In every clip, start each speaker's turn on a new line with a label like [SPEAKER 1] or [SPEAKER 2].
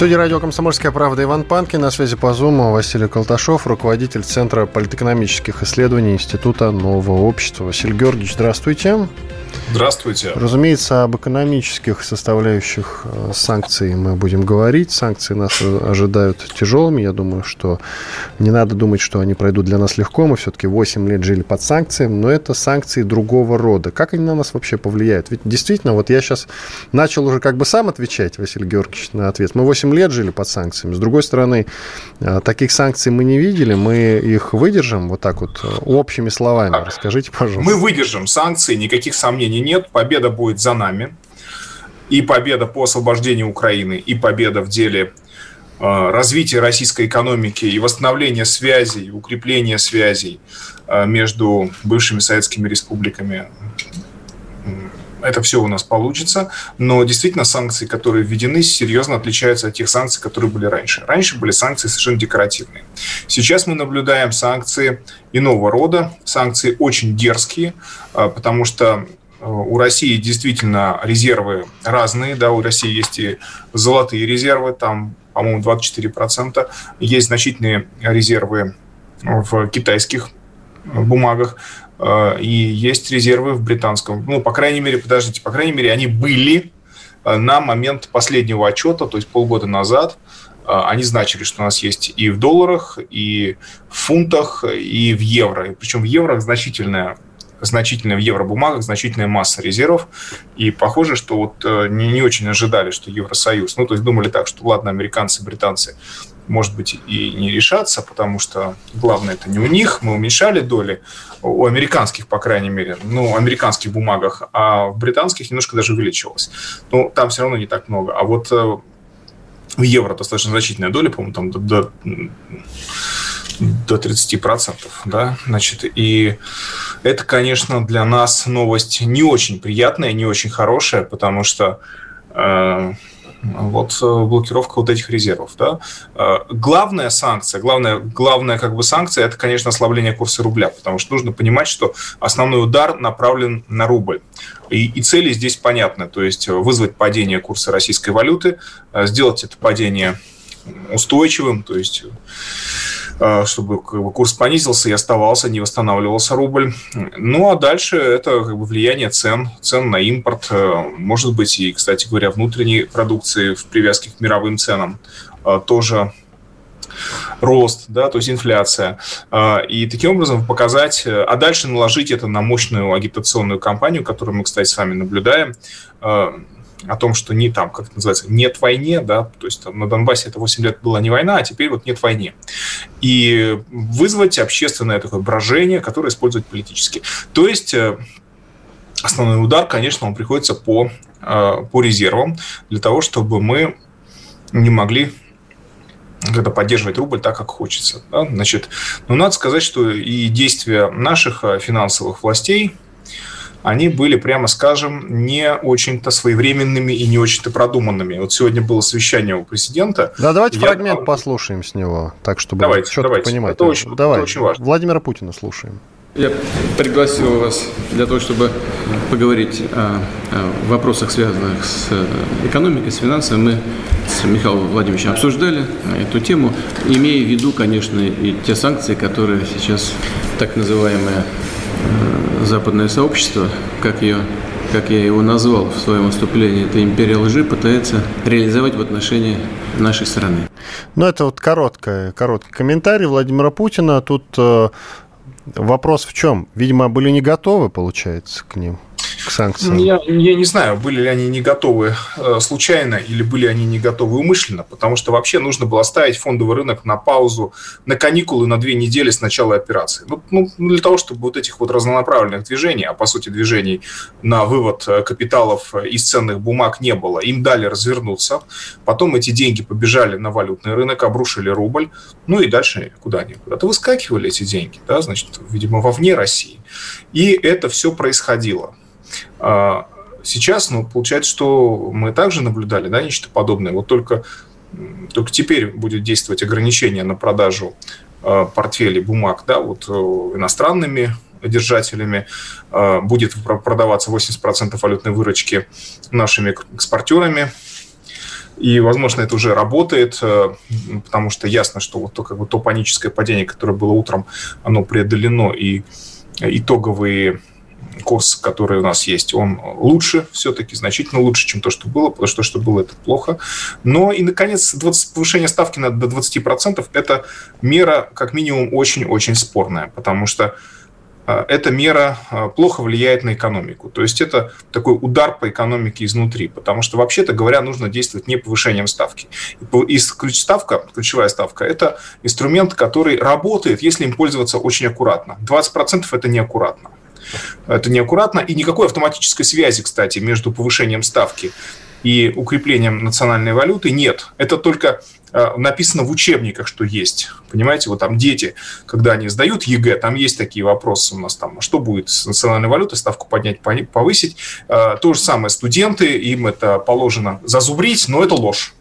[SPEAKER 1] Студии радио «Комсомольская правда» Иван Панкин. На связи по Зуму Василий Колташов, руководитель Центра политэкономических исследований Института нового общества. Василий Георгиевич, здравствуйте.
[SPEAKER 2] Здравствуйте.
[SPEAKER 1] Разумеется, об экономических составляющих э, санкций мы будем говорить. Санкции нас ожидают тяжелыми. Я думаю, что не надо думать, что они пройдут для нас легко. Мы все-таки 8 лет жили под санкциями, но это санкции другого рода. Как они на нас вообще повлияют? Ведь действительно, вот я сейчас начал уже как бы сам отвечать, Василий Георгиевич, на ответ. Мы 8 лет жили под санкциями. С другой стороны, э, таких санкций мы не видели. Мы их выдержим вот так вот э, общими словами. Расскажите, пожалуйста.
[SPEAKER 2] Мы выдержим санкции, никаких сомнений нет, победа будет за нами. И победа по освобождению Украины, и победа в деле э, развития российской экономики и восстановления связей, укрепления связей э, между бывшими советскими республиками. Это все у нас получится, но действительно санкции, которые введены, серьезно отличаются от тех санкций, которые были раньше. Раньше были санкции совершенно декоративные. Сейчас мы наблюдаем санкции иного рода, санкции очень дерзкие, э, потому что у России действительно резервы разные, да, у России есть и золотые резервы, там, по-моему, 24%, есть значительные резервы в китайских бумагах, э, и есть резервы в британском. Ну, по крайней мере, подождите, по крайней мере, они были э, на момент последнего отчета, то есть полгода назад, э, они значили, что у нас есть и в долларах, и в фунтах, и в евро. Причем в евро значительная значительная в евробумагах, значительная масса резервов. И похоже, что вот э, не, не очень ожидали, что Евросоюз, ну, то есть думали так, что ладно, американцы, британцы, может быть, и не решатся, потому что главное это не у них. Мы уменьшали доли у американских, по крайней мере, ну, американских бумагах, а в британских немножко даже увеличилось. Но там все равно не так много. А вот э, в евро достаточно значительная доля, по-моему, там до, до до 30%, да, значит, и это, конечно, для нас новость не очень приятная, не очень хорошая, потому что э, вот э, блокировка вот этих резервов, да. Э, главная санкция, главная, главная как бы санкция, это, конечно, ослабление курса рубля, потому что нужно понимать, что основной удар направлен на рубль. И, и цели здесь понятны, то есть вызвать падение курса российской валюты, э, сделать это падение устойчивым, то есть чтобы как бы, курс понизился и оставался, не восстанавливался рубль. Ну, а дальше это как бы, влияние цен, цен на импорт, э, может быть, и, кстати говоря, внутренней продукции в привязке к мировым ценам э, тоже рост, да, то есть инфляция. И таким образом показать, а дальше наложить это на мощную агитационную кампанию, которую мы, кстати, с вами наблюдаем, о том, что не там, как это называется, нет войне, да, то есть там, на Донбассе это 8 лет была не война, а теперь вот нет войны. И вызвать общественное такое брожение, которое используют политически. То есть э, основной удар, конечно, он приходится по, э, по резервам, для того, чтобы мы не могли когда поддерживать рубль так, как хочется. Да? Значит, ну, надо сказать, что и действия наших э, финансовых властей, они были, прямо скажем, не очень-то своевременными и не очень-то продуманными. Вот сегодня было совещание у президента.
[SPEAKER 1] Да, давайте я... фрагмент послушаем с него, так, чтобы
[SPEAKER 2] давайте,
[SPEAKER 1] четко
[SPEAKER 2] давайте.
[SPEAKER 1] понимать.
[SPEAKER 2] Это очень,
[SPEAKER 1] Давай.
[SPEAKER 2] это очень важно.
[SPEAKER 1] Владимира Путина слушаем.
[SPEAKER 3] Я пригласил вас для того, чтобы поговорить о, о вопросах, связанных с экономикой, с финансами. Мы с Михаилом Владимировичем обсуждали эту тему, имея в виду, конечно, и те санкции, которые сейчас так называемые Э, западное сообщество, как, ее, как я его назвал в своем выступлении, это империя лжи, пытается реализовать в отношении нашей страны.
[SPEAKER 1] Ну, это вот короткий, короткий комментарий Владимира Путина. Тут э, вопрос в чем? Видимо, были не готовы, получается, к ним. К санкциям?
[SPEAKER 2] Я, я не знаю, были ли они не готовы э, случайно или были они не готовы умышленно, потому что вообще нужно было ставить фондовый рынок на паузу, на каникулы на две недели с начала операции. Ну, ну, для того, чтобы вот этих вот разнонаправленных движений, а по сути движений на вывод э, капиталов из ценных бумаг не было, им дали развернуться, потом эти деньги побежали на валютный рынок, обрушили рубль, ну и дальше куда они? Куда-то выскакивали эти деньги, да, значит, видимо, вовне России. И это все происходило. А, сейчас, ну, получается, что мы также наблюдали, да, нечто подобное. Вот только, только теперь будет действовать ограничение на продажу а, портфелей бумаг, да, вот э, иностранными держателями, а, будет продаваться 80% валютной выручки нашими экспортерами, и, возможно, это уже работает, э, потому что ясно, что вот то, как бы, то паническое падение, которое было утром, оно преодолено, и итоговые курс, который у нас есть, он лучше все-таки, значительно лучше, чем то, что было, потому что то, что было, это плохо. Но и, наконец, 20, повышение ставки на, до 20% – это мера, как минимум, очень-очень спорная, потому что а, эта мера а, плохо влияет на экономику. То есть это такой удар по экономике изнутри, потому что, вообще-то говоря, нужно действовать не повышением ставки. И ставка, ключевая ставка, это инструмент, который работает, если им пользоваться очень аккуратно. 20% это неаккуратно. Это неаккуратно, и никакой автоматической связи, кстати, между повышением ставки и укреплением национальной валюты нет. Это только э, написано в учебниках, что есть. Понимаете, вот там дети, когда они сдают ЕГЭ, там есть такие вопросы у нас там, а что будет с национальной валютой, ставку поднять, повысить. Э, то же самое студенты, им это положено зазубрить, но это ложь.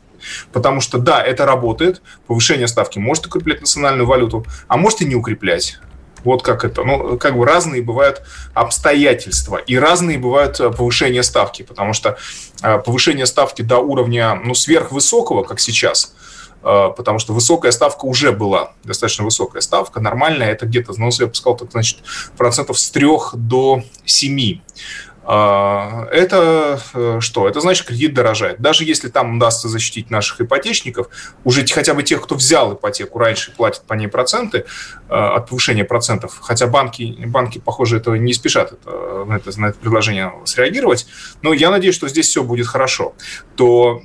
[SPEAKER 2] Потому что, да, это работает, повышение ставки может укреплять национальную валюту, а может и не укреплять. Вот как это. Ну, как бы разные бывают обстоятельства и разные бывают э, повышения ставки, потому что э, повышение ставки до уровня ну, сверхвысокого, как сейчас, э, потому что высокая ставка уже была, достаточно высокая ставка, нормальная, это где-то, ну, я бы сказал, так, значит, процентов с 3 до 7. А, это э, что? Это значит, кредит дорожает. Даже если там удастся защитить наших ипотечников, уже хотя бы тех, кто взял ипотеку раньше, платят по ней проценты э, от повышения процентов, хотя банки, банки похоже, этого не спешат это, на, это, на это предложение среагировать, но я надеюсь, что здесь все будет хорошо, то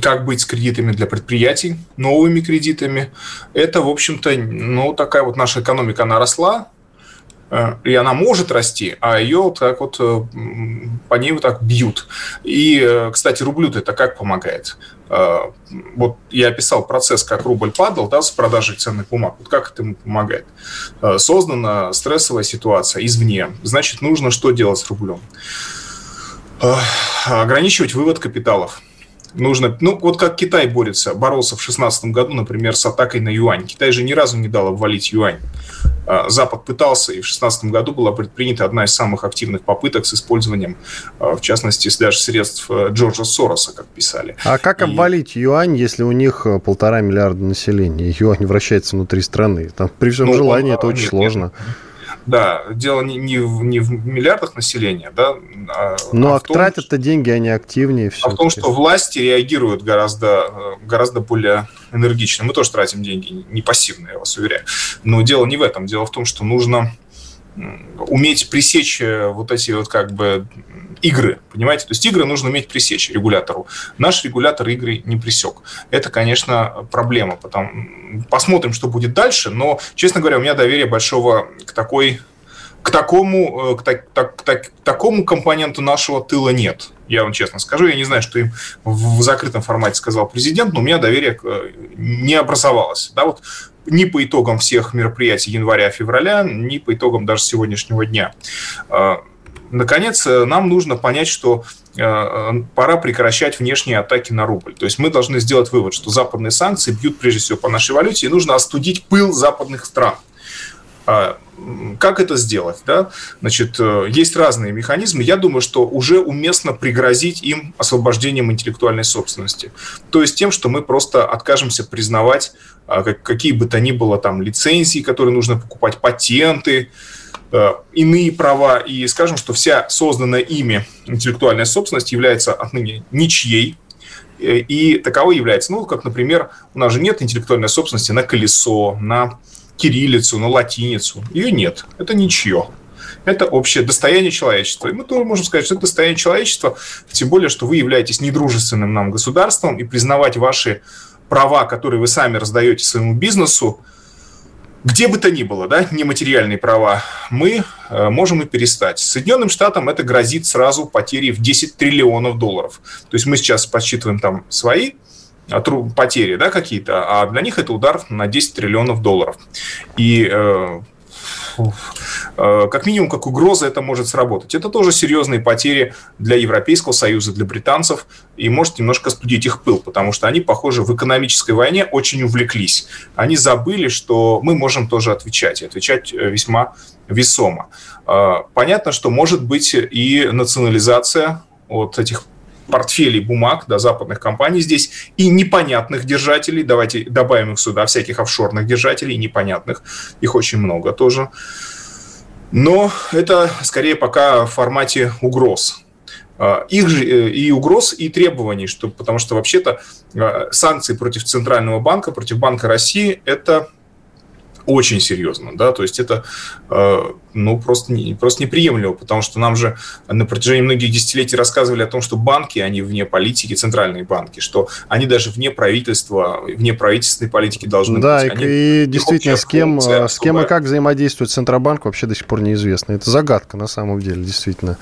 [SPEAKER 2] как быть с кредитами для предприятий, новыми кредитами. Это, в общем-то, ну, такая вот наша экономика, она росла, и она может расти, а ее вот так вот э, по ней вот так бьют. И, э, кстати, рублю-то это как помогает? Вот я описал процесс, как рубль падал да, с продажей ценных бумаг. Вот как это ему помогает? Создана стрессовая ситуация извне. Значит, нужно что делать с рублем? Ограничивать вывод капиталов нужно, ну вот как Китай борется, боролся в 2016 году, например, с атакой на юань. Китай же ни разу не дал обвалить юань. А, Запад пытался, и в 2016 году была предпринята одна из самых активных попыток с использованием, а, в частности, даже средств э, Джорджа Сороса, как писали.
[SPEAKER 1] А как и... обвалить юань, если у них э, полтора миллиарда населения? Юань вращается внутри страны. Там при всем ну, желании он, это очень нет, сложно. Нет.
[SPEAKER 2] Да, дело не, не, в, не в миллиардах населения, да.
[SPEAKER 1] А, ну, а, а тратят-то деньги, они активнее.
[SPEAKER 2] А в том, что власти реагируют гораздо, гораздо более энергично. Мы тоже тратим деньги, не пассивно, я вас уверяю. Но дело не в этом. Дело в том, что нужно уметь пресечь э, вот эти вот как бы игры, понимаете? То есть игры нужно уметь пресечь регулятору. Наш регулятор игры не пресек. Это, конечно, проблема. Потом посмотрим, что будет дальше, но, честно говоря, у меня доверия большого к такой к такому, э, к, так, так, так, такому компоненту нашего тыла нет. Я вам честно скажу, я не знаю, что им в закрытом формате сказал президент, но у меня доверие э, не образовалось. Да, вот ни по итогам всех мероприятий января-февраля, ни по итогам даже сегодняшнего дня. А, наконец, э, нам нужно понять, что э, пора прекращать внешние атаки на рубль. То есть мы должны сделать вывод, что западные санкции бьют прежде всего по нашей валюте, и нужно остудить пыл западных стран. Как это сделать? Да? Значит, э, есть разные механизмы. Я думаю, что уже уместно пригрозить им освобождением интеллектуальной собственности. То есть тем, что мы просто откажемся признавать а, какие бы то ни было там лицензии, которые нужно покупать, патенты, э, иные права, и скажем, что вся созданная ими интеллектуальная собственность является отныне ничьей, э, и таковой является, ну, как, например, у нас же нет интеллектуальной собственности на колесо, на кириллицу, на латиницу. Ее нет. Это ничье. Это общее достояние человечества. И мы тоже можем сказать, что это достояние человечества, тем более, что вы являетесь недружественным нам государством, и признавать ваши права, которые вы сами раздаете своему бизнесу, где бы то ни было, да, нематериальные права, мы э, можем и перестать. Соединенным Штатам это грозит сразу потерей в 10 триллионов долларов. То есть мы сейчас подсчитываем там свои потери да, какие-то, а для них это удар на 10 триллионов долларов. И э, Э, как минимум, как угроза это может сработать. Это тоже серьезные потери для Европейского Союза, для британцев, и может немножко студить их пыл, потому что они, похоже, в экономической войне очень увлеклись. Они забыли, что мы можем тоже отвечать, и отвечать э, весьма весомо. Понятно, что может быть и национализация вот этих портфелей бумаг да, западных компаний здесь и непонятных держателей, давайте добавим их сюда, всяких офшорных держателей, непонятных, их очень много тоже. Но это скорее пока в формате угроз. А, их же э, и угроз, и требований, что, потому что вообще-то а, санкции против Центрального банка, против Банка России – это очень серьезно, да, то есть это, э, ну, просто, не, просто неприемлемо, потому что нам же на протяжении многих десятилетий рассказывали о том, что банки, они вне политики, центральные банки, что они даже вне правительства, вне правительственной политики должны
[SPEAKER 1] да, быть. Да, и, и действительно, с кем, с кем и как взаимодействует Центробанк, вообще до сих пор неизвестно. Это загадка на самом деле, действительно.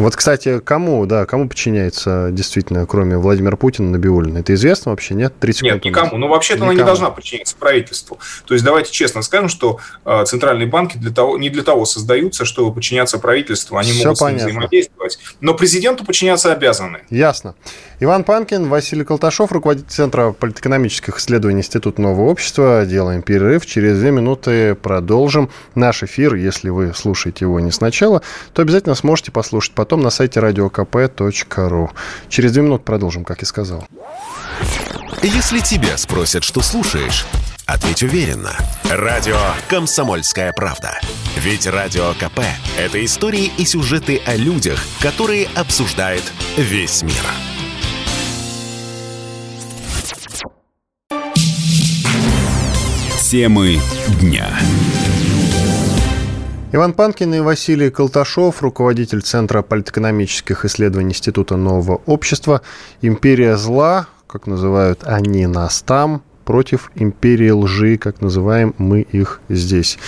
[SPEAKER 1] Вот, кстати, кому, да, кому подчиняется действительно, кроме Владимира Путина, Набиулина? Это известно вообще, нет?
[SPEAKER 2] 30 нет, никому. Ну, вообще-то она не должна подчиняться правительству. То есть давайте честно скажем, что э, центральные банки для того, не для того создаются, чтобы подчиняться правительству. Они Все могут понятно. с ним взаимодействовать. Но президенту подчиняться обязаны.
[SPEAKER 1] Ясно. Иван Панкин, Василий Колташов, руководитель Центра политэкономических исследований Института Нового Общества. Делаем перерыв. Через две минуты продолжим наш эфир. Если вы слушаете его не сначала, то обязательно сможете послушать потом на сайте radiokp.ru. Через две минуты продолжим, как и сказал.
[SPEAKER 4] Если тебя спросят, что слушаешь, ответь уверенно. Радио «Комсомольская правда». Ведь Радио КП – это истории и сюжеты о людях, которые обсуждает весь мир. Темы дня.
[SPEAKER 1] Иван Панкин и Василий Колташов, руководитель Центра политэкономических исследований Института Нового Общества. Империя зла, как называют они нас там, против империи лжи, как называем мы их здесь.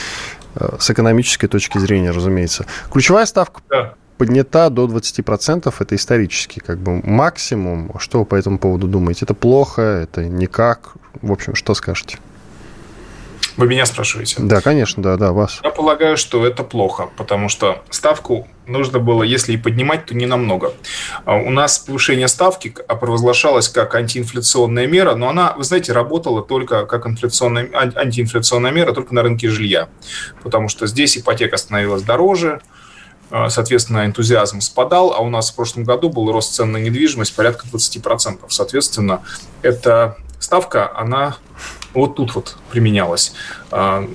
[SPEAKER 1] Э, с экономической точки зрения, разумеется. Ключевая ставка да. поднята до 20%. Это исторический как бы максимум. Что вы по этому поводу думаете? Это плохо? Это никак? В общем, что скажете?
[SPEAKER 2] Вы меня спрашиваете?
[SPEAKER 1] Да, конечно, да, да, вас.
[SPEAKER 2] Я полагаю, что это плохо, потому что ставку нужно было, если и поднимать, то не намного. А у нас повышение ставки провозглашалось как антиинфляционная мера, но она, вы знаете, работала только как инфляционная, антиинфляционная мера только на рынке жилья, потому что здесь ипотека становилась дороже, а, соответственно, энтузиазм спадал, а у нас в прошлом году был рост цен на недвижимость порядка 20%. Соответственно, эта ставка, она вот тут вот применялась. А,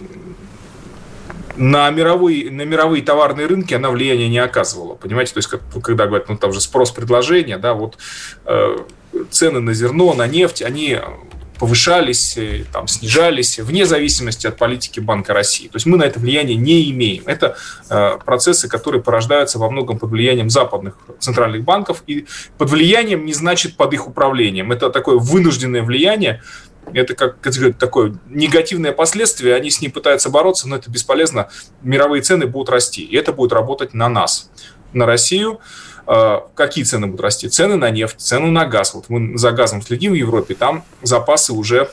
[SPEAKER 2] на, мировой, на мировые товарные рынки она влияния не оказывала. Понимаете, то есть, как, когда говорят, ну там же спрос-предложение, да, вот э, цены на зерно, на нефть, они повышались, э, там, снижались, вне зависимости от политики Банка России. То есть мы на это влияние не имеем. Это э, процессы, которые порождаются во многом под влиянием западных центральных банков. И под влиянием не значит под их управлением. Это такое вынужденное влияние, это как, как сказать, такое негативное последствие, они с ним пытаются бороться, но это бесполезно. Мировые цены будут расти, и это будет работать на нас, на Россию. А, какие цены будут расти? Цены на нефть, цены на газ. Вот мы за газом следим в Европе, там запасы уже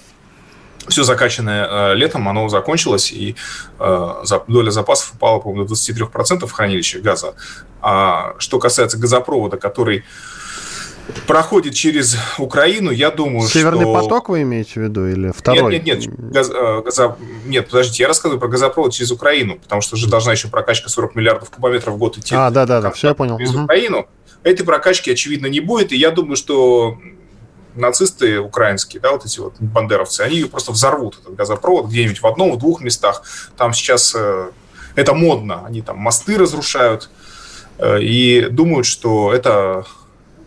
[SPEAKER 2] все закачанное э, летом, оно закончилось, и э, доля запасов упала, по-моему, до 23% в хранилищах газа. А что касается газопровода, который проходит через Украину, я думаю,
[SPEAKER 1] Северный что... поток вы имеете в виду или второй?
[SPEAKER 2] Нет, нет, нет. Газ, э, газо... Нет, подождите, я рассказываю про газопровод через Украину, потому что же должна еще прокачка 40 миллиардов кубометров в год идти.
[SPEAKER 1] А, да-да-да, все я понял.
[SPEAKER 2] Через угу. Украину. Этой прокачки, очевидно, не будет, и я думаю, что нацисты украинские, да, вот эти вот бандеровцы, они просто взорвут этот газопровод где-нибудь в одном, в двух местах. Там сейчас э, это модно, они там мосты разрушают э, и думают, что это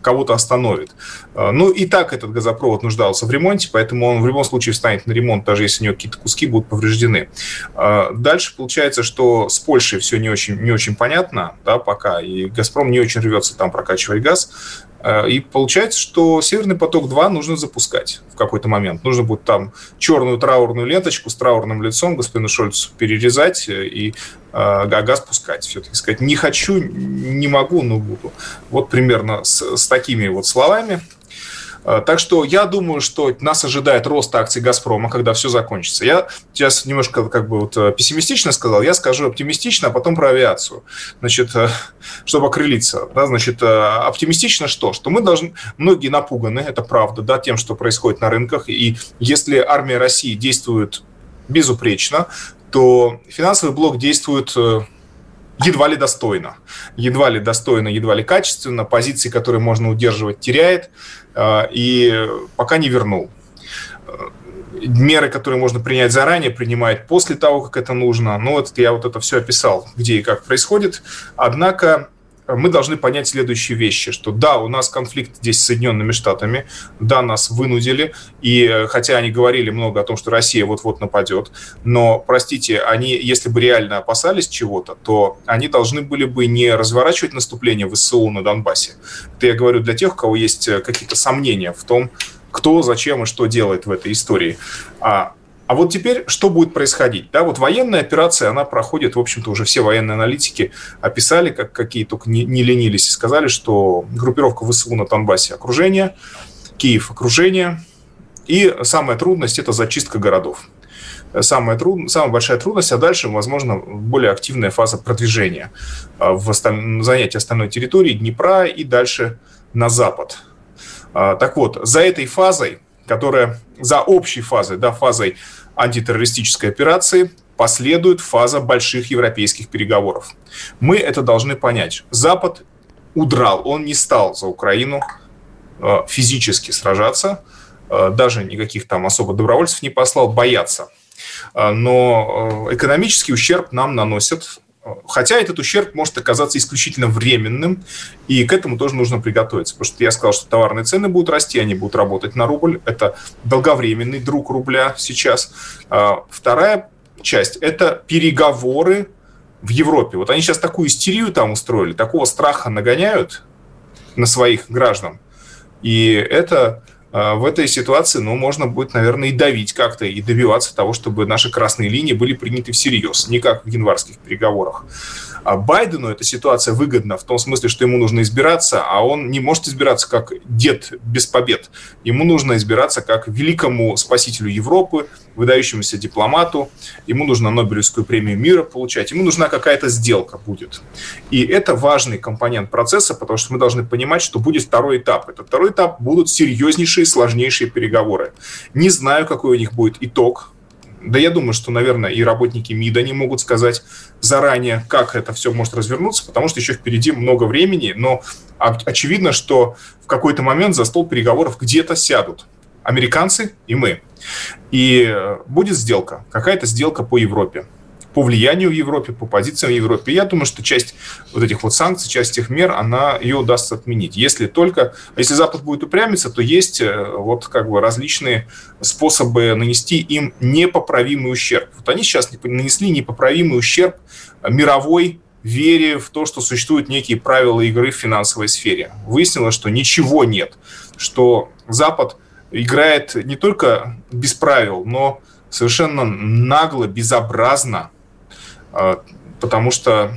[SPEAKER 2] кого-то остановит. А, ну, и так этот газопровод нуждался в ремонте, поэтому он в любом случае встанет на ремонт, даже если у него какие-то куски будут повреждены. А, дальше получается, что с Польшей все не очень, не очень понятно, да, пока, и «Газпром» не очень рвется там прокачивать газ. А, и получается, что «Северный поток-2» нужно запускать в какой-то момент. Нужно будет там черную траурную ленточку с траурным лицом господину Шольцу перерезать и а газ пускать. Все-таки сказать, не хочу, не могу, но буду. Вот примерно с, с такими вот словами. А, так что я думаю, что нас ожидает рост акций «Газпрома», когда все закончится. Я сейчас немножко как бы вот э, пессимистично сказал, я скажу оптимистично, а потом про авиацию. Значит, э, чтобы окрылиться. Да, значит, э, оптимистично что? Что мы должны... Многие напуганы, это правда, да, тем, что происходит на рынках. И если армия России действует безупречно, то финансовый блок действует э, едва ли достойно. Едва ли достойно, едва ли качественно. Позиции, которые можно удерживать, теряет. Э, и пока не вернул. Э, меры, которые можно принять заранее, принимает после того, как это нужно. Ну, вот я вот это все описал, где и как происходит. Однако мы должны понять следующие вещи, что да, у нас конфликт здесь с Соединенными Штатами, да, нас вынудили, и хотя они говорили много о том, что Россия вот-вот нападет, но, простите, они, если бы реально опасались чего-то, то они должны были бы не разворачивать наступление в ССУ на Донбассе. Это я говорю для тех, у кого есть э, какие-то сомнения в том, кто, зачем и что делает в этой истории. А а вот теперь что будет происходить? Да, вот военная операция, она проходит, в общем-то, уже все военные аналитики описали, как, какие только не, не ленились, и сказали, что группировка ВСУ на Донбассе окружение, Киев окружение, и самая трудность – это зачистка городов. Самая, труд... самая большая трудность, а дальше, возможно, более активная фаза продвижения а, в осталь... занятии остальной территории Днепра и дальше на запад. А, так вот, за этой фазой, которая за общей фазой, да, фазой антитеррористической операции последует фаза больших европейских переговоров. Мы это должны понять. Запад удрал, он не стал за Украину э, физически сражаться, э, даже никаких там особо добровольцев не послал, бояться. Э, но экономический ущерб нам наносят Хотя этот ущерб может оказаться исключительно временным, и к этому тоже нужно приготовиться. Потому что я сказал, что товарные цены будут расти, они будут работать на рубль. Это долговременный друг рубля сейчас. А, вторая часть – это переговоры в Европе. Вот они сейчас такую истерию там устроили, такого страха нагоняют на своих граждан. И это в этой ситуации, ну, можно будет, наверное, и давить как-то, и добиваться того, чтобы наши красные линии были приняты всерьез, не как в январских переговорах. А Байдену эта ситуация выгодна в том смысле, что ему нужно избираться, а он не может избираться как дед без побед. Ему нужно избираться как великому спасителю Европы, выдающемуся дипломату. Ему нужно Нобелевскую премию мира получать. Ему нужна какая-то сделка будет. И это важный компонент процесса, потому что мы должны понимать, что будет второй этап. Этот второй этап будут серьезнейшие, сложнейшие переговоры. Не знаю, какой у них будет итог, да я думаю, что, наверное, и работники МИДа не могут сказать заранее, как это все может развернуться, потому что еще впереди много времени, но очевидно, что в какой-то момент за стол переговоров где-то сядут американцы и мы. И э, будет сделка, какая-то сделка по Европе по влиянию в Европе, по позициям в Европе. Я думаю, что часть вот этих вот санкций, часть этих мер, она ее удастся отменить. Если только, если Запад будет упрямиться, то есть э, вот как бы различные способы нанести им непоправимый ущерб. Вот они сейчас нанесли непоправимый ущерб мировой вере в то, что существуют некие правила игры в финансовой сфере. Выяснилось, что ничего нет, что Запад играет не только без правил, но совершенно нагло, безобразно потому что,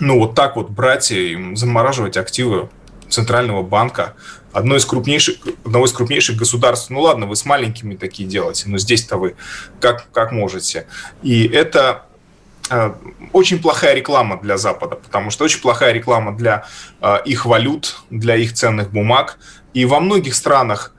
[SPEAKER 2] ну, вот так вот брать и замораживать активы Центрального банка, одно из крупнейших, одного из крупнейших государств, ну ладно, вы с маленькими такие делаете, но здесь-то вы как, как можете. И это э, очень плохая реклама для Запада, потому что очень плохая реклама для э, их валют, для их ценных бумаг. И во многих странах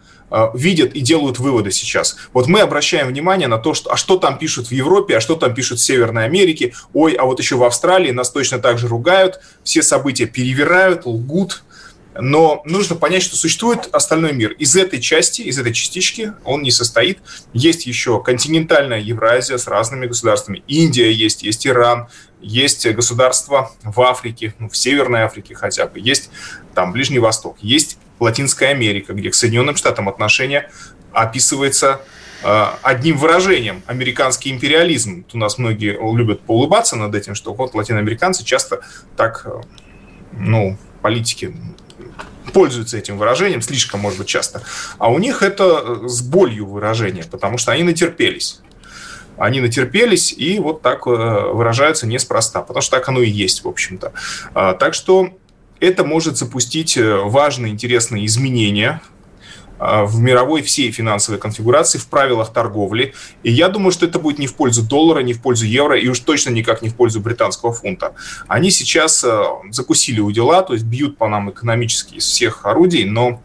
[SPEAKER 2] видят и делают выводы сейчас. Вот мы обращаем внимание на то, что, а что там пишут в Европе, а что там пишут в Северной Америке, ой, а вот еще в Австралии нас точно так же ругают, все события перевирают, лгут, Но нужно понять, что существует остальной мир. Из этой части, из этой частички он не состоит. Есть еще континентальная Евразия с разными государствами. Индия есть, есть Иран, есть государства в Африке, ну, в Северной Африке хотя бы, есть там Ближний Восток, есть Латинская Америка, где к Соединенным Штатам отношения описывается э, одним выражением американский империализм. У нас многие любят поулыбаться над этим, что вот латиноамериканцы часто так, э, ну, политики пользуются этим выражением, слишком, может быть, часто. А у них это с болью выражение, потому что они натерпелись. Они натерпелись и вот так э, выражаются неспроста, потому что так оно и есть, в общем-то. А, так что это может запустить э, важные, интересные изменения в мировой всей финансовой конфигурации, в правилах торговли. И я думаю, что это будет не в пользу доллара, не в пользу евро, и уж точно никак не в пользу британского фунта. Они сейчас э, закусили у дела, то есть бьют по нам экономически из всех орудий, но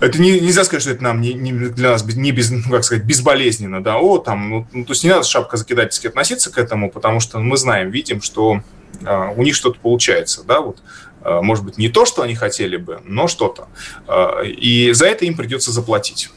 [SPEAKER 2] это не, нельзя сказать, что это нам не, не для нас не без, ну, как сказать, безболезненно, да, о, там, ну, ну, то есть не надо шапка закидательски относиться к этому, потому что мы знаем, видим, что э, у них что-то получается, да, вот может быть, не то, что они хотели бы, но что-то. Э, и за это им придется заплатить.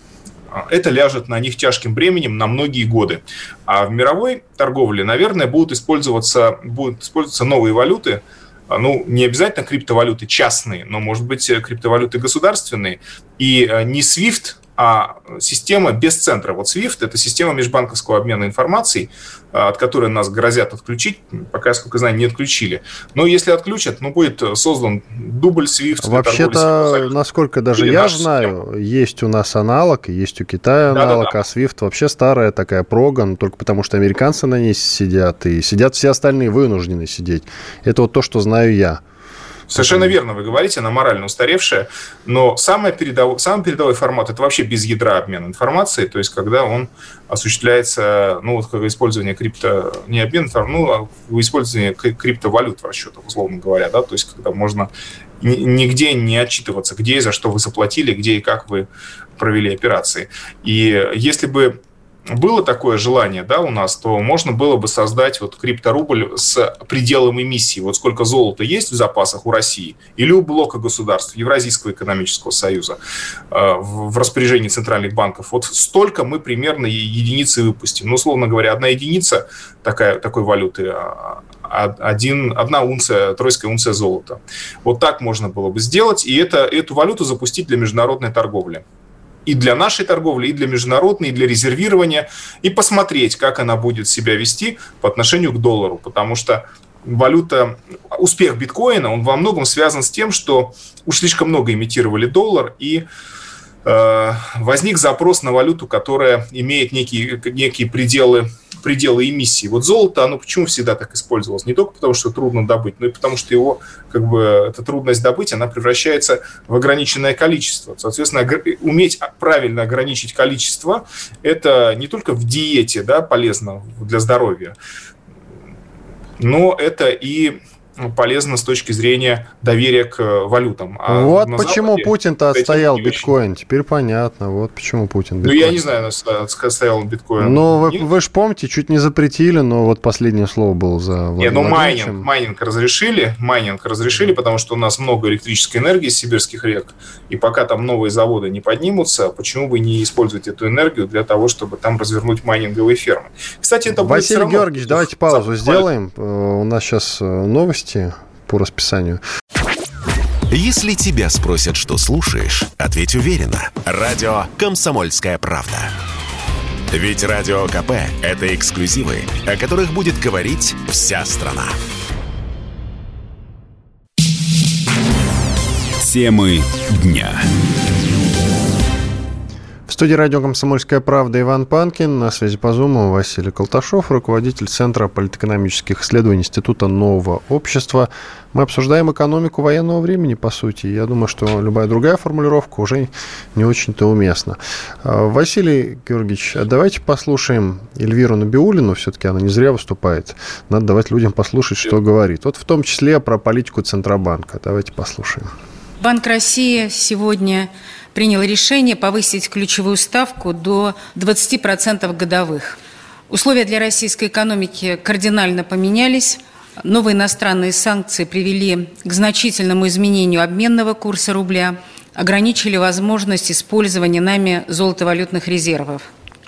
[SPEAKER 2] Э, это ляжет на них тяжким бременем на многие годы. А в мировой торговле, наверное, будут использоваться, будут использоваться новые валюты, ну, не обязательно криптовалюты частные, но, может быть, криптовалюты государственные. И не SWIFT, а система без центра. Вот SWIFT – это система межбанковского обмена информацией, а, от которой нас грозят отключить, пока, сколько знаю, не отключили. Но если отключат, ну, будет создан дубль SWIFT.
[SPEAKER 1] Вообще-то, насколько даже я знаю, система. есть у нас аналог, есть у Китая аналог, да, да, да. а SWIFT вообще старая такая проган, только потому что американцы на ней сидят, и сидят все остальные вынуждены сидеть. Это вот то, что знаю я.
[SPEAKER 2] Совершенно верно вы говорите, она морально устаревшая, но самый передовой, самый передовой формат – это вообще без ядра обмен информацией, то есть когда он осуществляется, ну, вот как использование крипто, не обмен, ну, а использование криптовалют в расчетах, условно говоря, да, то есть когда можно нигде не отчитываться, где и за что вы заплатили, где и как вы провели операции. И если бы было такое желание да, у нас, то можно было бы создать вот крипторубль с пределом эмиссии. Вот сколько золота есть в запасах у России или у блока государств Евразийского экономического союза э, в распоряжении центральных банков. Вот столько мы примерно единицы выпустим. Ну, условно говоря, одна единица такая, такой валюты а, а, один, одна унция, тройская унция золота. Вот так можно было бы сделать, и это, эту валюту запустить для международной торговли и для нашей торговли, и для международной, и для резервирования, и посмотреть, как она будет себя вести по отношению к доллару, потому что валюта, успех биткоина, он во многом связан с тем, что уж слишком много имитировали доллар, и э, возник запрос на валюту, которая имеет некие, некие пределы пределы эмиссии. Вот золото, оно почему всегда так использовалось? Не только потому, что трудно добыть, но и потому, что его, как бы, эта трудность добыть, она превращается в ограниченное количество. Соответственно, уметь правильно ограничить количество, это не только в диете да, полезно для здоровья, но это и полезно с точки зрения доверия к э, валютам.
[SPEAKER 1] А вот почему Западе Путин-то отстоял биткоин. Очень... Теперь понятно, вот почему Путин
[SPEAKER 2] биткоин. Ну, я не знаю, отстоял биткоин.
[SPEAKER 1] Но вы, вы же помните, чуть не запретили, но вот последнее слово было за
[SPEAKER 2] Нет, ну майнинг, майнинг разрешили, майнинг разрешили, потому что у нас много электрической энергии из сибирских рек, и пока там новые заводы не поднимутся, почему бы не использовать эту энергию для того, чтобы там развернуть майнинговые фермы.
[SPEAKER 1] Кстати, это Василий будет Георгиевич, давайте паузу сделаем. Э, у нас сейчас э, новости новости по расписанию.
[SPEAKER 4] Если тебя спросят, что слушаешь, ответь уверенно. Радио «Комсомольская правда». Ведь Радио КП – это эксклюзивы, о которых будет говорить вся страна. Темы дня
[SPEAKER 1] студии радио «Комсомольская правда» Иван Панкин. На связи по Зуму Василий Колташов, руководитель Центра политэкономических исследований Института нового общества. Мы обсуждаем экономику военного времени, по сути. Я думаю, что любая другая формулировка уже не очень-то уместна. А, Василий Георгиевич, а давайте послушаем Эльвиру Набиулину. Все-таки она не зря выступает. Надо давать людям послушать, что говорит. Вот в том числе про политику Центробанка. Давайте послушаем.
[SPEAKER 5] Банк России сегодня принял решение повысить ключевую ставку до 20% годовых. Условия для российской экономики кардинально поменялись. Новые иностранные санкции привели к значительному изменению обменного курса рубля, ограничили возможность использования нами золотовалютных резервов.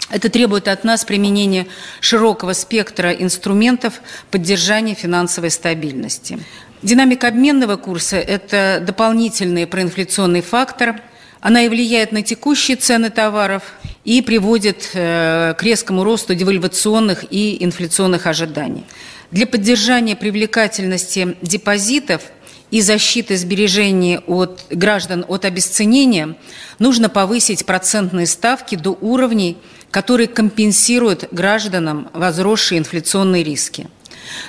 [SPEAKER 5] Это требует от нас применения широкого спектра инструментов поддержания финансовой стабильности. Динамика обменного курса – это дополнительный проинфляционный фактор. Она и влияет на текущие цены товаров и приводит э, к резкому росту девальвационных и инфляционных ожиданий. Для поддержания привлекательности депозитов и защиты сбережений от граждан от обесценения нужно повысить процентные ставки до уровней, которые компенсируют гражданам возросшие инфляционные риски.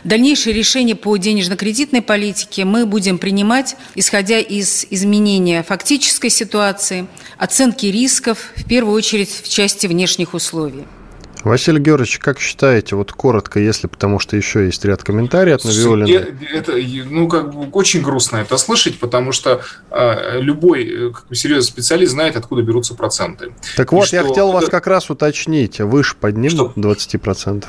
[SPEAKER 5] Дальнейшие решения по денежно-кредитной политике мы будем принимать, исходя из изменения фактической ситуации, оценки рисков, в первую очередь в части внешних условий.
[SPEAKER 1] Василий Георгиевич, как считаете, вот коротко, если, потому что еще есть ряд комментариев от Навиолина.
[SPEAKER 2] Это, ну, как бы очень грустно это слышать, потому что э, любой как бы, серьезный специалист знает, откуда берутся проценты.
[SPEAKER 1] Так вот, И я хотел это... вас как раз уточнить, выше поднимут что? 20%?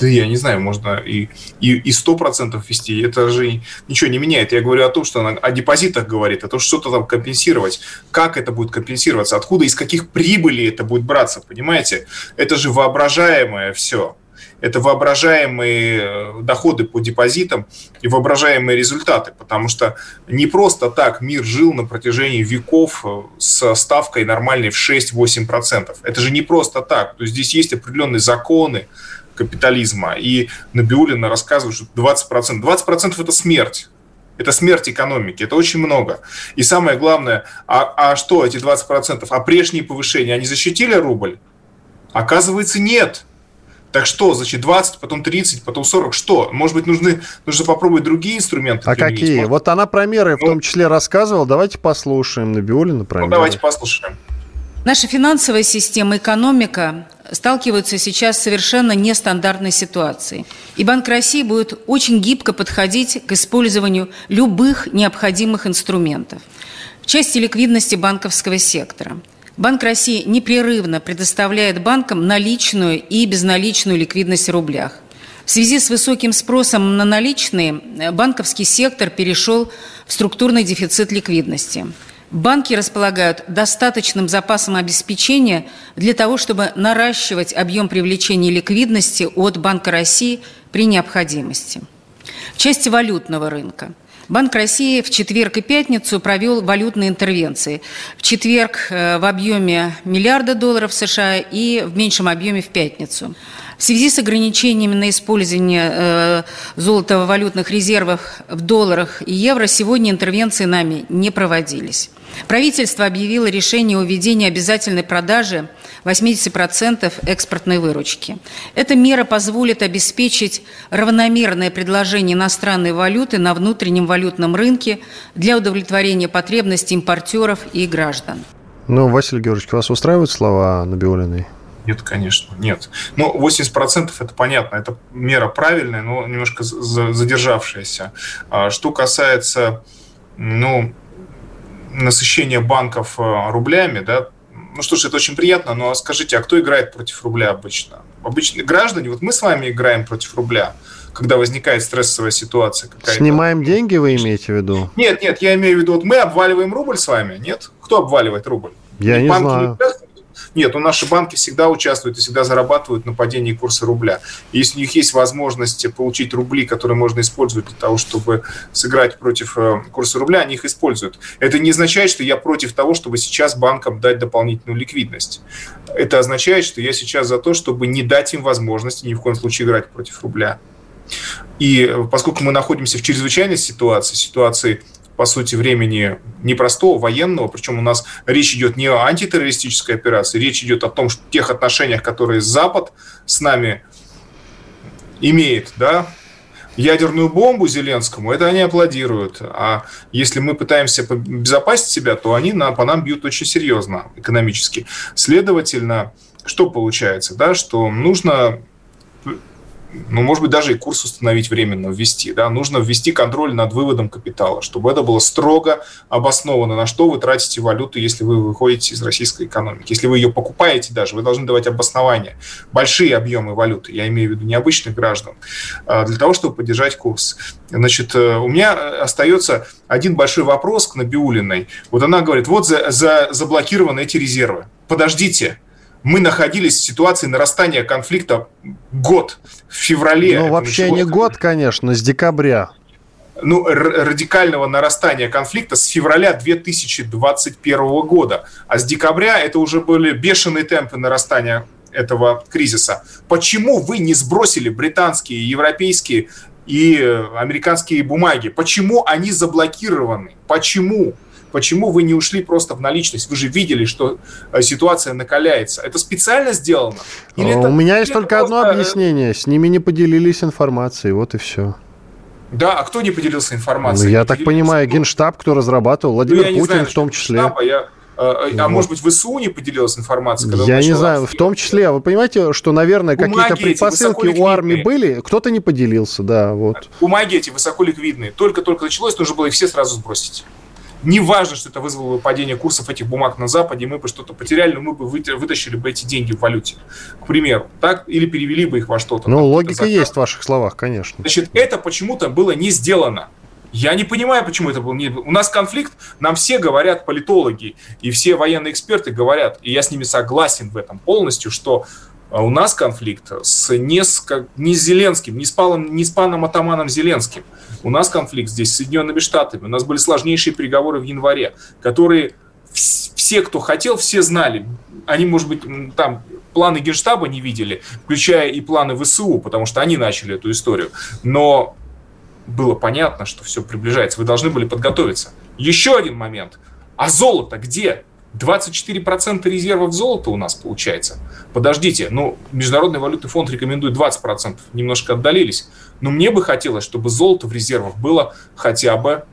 [SPEAKER 2] Да я не знаю, можно и, и, и 100% ввести, это же ничего не меняет. Я говорю о том, что она о депозитах говорит, о том, что что-то там компенсировать. Как это будет компенсироваться, откуда, из каких прибылей это будет браться, понимаете? Это же воображаемое все. Это воображаемые э, доходы по депозитам и воображаемые результаты, потому что не просто так мир жил на протяжении веков э, с ставкой нормальной в 6-8%. Это же не просто так. То есть здесь есть определенные законы, капитализма. И Набиулина рассказывает, что 20%. 20% это смерть. Это смерть экономики, это очень много. И самое главное, а, а что эти 20%? А прежние повышения, они защитили рубль? Оказывается, нет. Так что, значит, 20, потом 30, потом 40, что? Может быть, нужны, нужно попробовать другие инструменты?
[SPEAKER 1] А какие? Может... Вот она про меры ну, в том числе рассказывала. Давайте послушаем Набиулина про ну, меры.
[SPEAKER 2] давайте послушаем.
[SPEAKER 5] Наша финансовая система, экономика сталкиваются сейчас с совершенно нестандартной ситуацией. И Банк России будет очень гибко подходить к использованию любых необходимых инструментов. В части ликвидности банковского сектора. Банк России непрерывно предоставляет банкам наличную и безналичную ликвидность в рублях. В связи с высоким спросом на наличные банковский сектор перешел в структурный дефицит ликвидности – Банки располагают достаточным запасом обеспечения для того, чтобы наращивать объем привлечения ликвидности от Банка России при необходимости. В части валютного рынка. Банк России в четверг и пятницу провел валютные интервенции. В четверг э, в объеме миллиарда долларов США и в меньшем объеме в пятницу. В связи с ограничениями на использование э, золотовалютных резервов в долларах и евро сегодня интервенции нами не проводились. Правительство объявило решение о введении обязательной продажи 80% экспортной выручки. Эта мера позволит обеспечить равномерное предложение иностранной валюты на внутреннем валютном рынке для удовлетворения потребностей импортеров и граждан.
[SPEAKER 1] Ну, Василий Георгиевич, вас устраивают слова Набиулиной?
[SPEAKER 2] Нет, конечно, нет. Но 80% это понятно, это мера правильная, но немножко задержавшаяся. А что касается, ну, насыщение банков э, рублями, да, ну что ж, это очень приятно, но скажите, а кто играет против рубля обычно? Обычно граждане, вот мы с вами играем против рубля, когда возникает стрессовая ситуация какая-то.
[SPEAKER 1] Снимаем деньги, вы имеете в виду?
[SPEAKER 2] Нет, нет, я имею в виду, вот мы обваливаем рубль с вами, нет? Кто обваливает рубль?
[SPEAKER 1] Я не знаю. Не
[SPEAKER 2] нет, у наши банки всегда участвуют и всегда зарабатывают на падении курса рубля. И если у них есть возможность получить рубли, которые можно использовать для того, чтобы сыграть против э, курса рубля, они их используют. Это не означает, что я против того, чтобы сейчас банкам дать дополнительную ликвидность. Это означает, что я сейчас за то, чтобы не дать им возможности ни в коем случае играть против рубля. И э, поскольку мы находимся в чрезвычайной ситуации, ситуации по сути, времени непростого, военного, причем у нас речь идет не о антитеррористической операции, речь идет о том, что тех отношениях, которые Запад с нами имеет, да, ядерную бомбу Зеленскому, это они аплодируют. А если мы пытаемся обезопасить себя, то они на, по нам бьют очень серьезно экономически. Следовательно, что получается? Да, что нужно ну, может быть, даже и курс установить временно ввести. Да? Нужно ввести контроль над выводом капитала, чтобы это было строго обосновано, на что вы тратите валюту, если вы выходите из российской экономики. Если вы ее покупаете даже, вы должны давать обоснование. Большие объемы валюты, я имею в виду необычных граждан, а, для того, чтобы поддержать курс. Значит, э, у меня остается один большой вопрос к Набиулиной. Вот она говорит, вот за, за, заблокированы эти резервы. Подождите, мы находились в ситуации нарастания конфликта год, в феврале.
[SPEAKER 1] Ну, вообще не год, конечно, с декабря.
[SPEAKER 2] Ну, радикального нарастания конфликта с февраля 2021 года. А с декабря это уже были бешеные темпы нарастания этого кризиса. Почему вы не сбросили британские, европейские и американские бумаги? Почему они заблокированы? Почему? Почему вы не ушли просто в наличность? Вы же видели, что э, ситуация накаляется. Это специально сделано?
[SPEAKER 1] Или
[SPEAKER 2] это,
[SPEAKER 1] У меня есть только просто... одно э, объяснение. С ними не поделились информацией, вот и все.
[SPEAKER 2] Да, а кто не поделился информацией?
[SPEAKER 1] Ну, я так понимаю, Генштаб, кто разрабатывал, Владимир ну, Путин знаю, в том числе. Генштаба,
[SPEAKER 2] я, э, а вот. может быть, ВСУ не поделилась информацией? Когда
[SPEAKER 1] я не знаю, в том числе. Вы понимаете, что, наверное, какие-то предпосылки у армии были, кто-то не поделился, да, вот.
[SPEAKER 2] Бумаги эти высоколиквидные. Только-только началось, нужно было их все сразу сбросить. Не важно, что это вызвало бы падение курсов этих бумаг на Западе, мы бы что-то потеряли, но мы бы вытащили бы эти деньги в валюте, к примеру, так, или перевели бы их во что-то.
[SPEAKER 1] Ну, логика есть в ваших словах, конечно.
[SPEAKER 2] Значит, это почему-то было не сделано. Я не понимаю, почему это было не... У нас конфликт, нам все говорят политологи, и все военные эксперты говорят, и я с ними согласен в этом полностью, что а у нас конфликт с не, с, не с Зеленским, не с, паном, не с паном Атаманом Зеленским. У нас конфликт здесь с Соединенными Штатами. У нас были сложнейшие переговоры в январе, которые все, кто хотел, все знали. Они, может быть, там планы Генштаба не видели, включая и планы ВСУ, потому что они начали эту историю. Но было понятно, что все приближается. Вы должны были подготовиться. Еще один момент. А золото где? 24% резервов золота у нас получается. Подождите, ну, Международный валютный фонд рекомендует 20%, немножко отдалились. Но мне бы хотелось, чтобы золото в резервах было хотя бы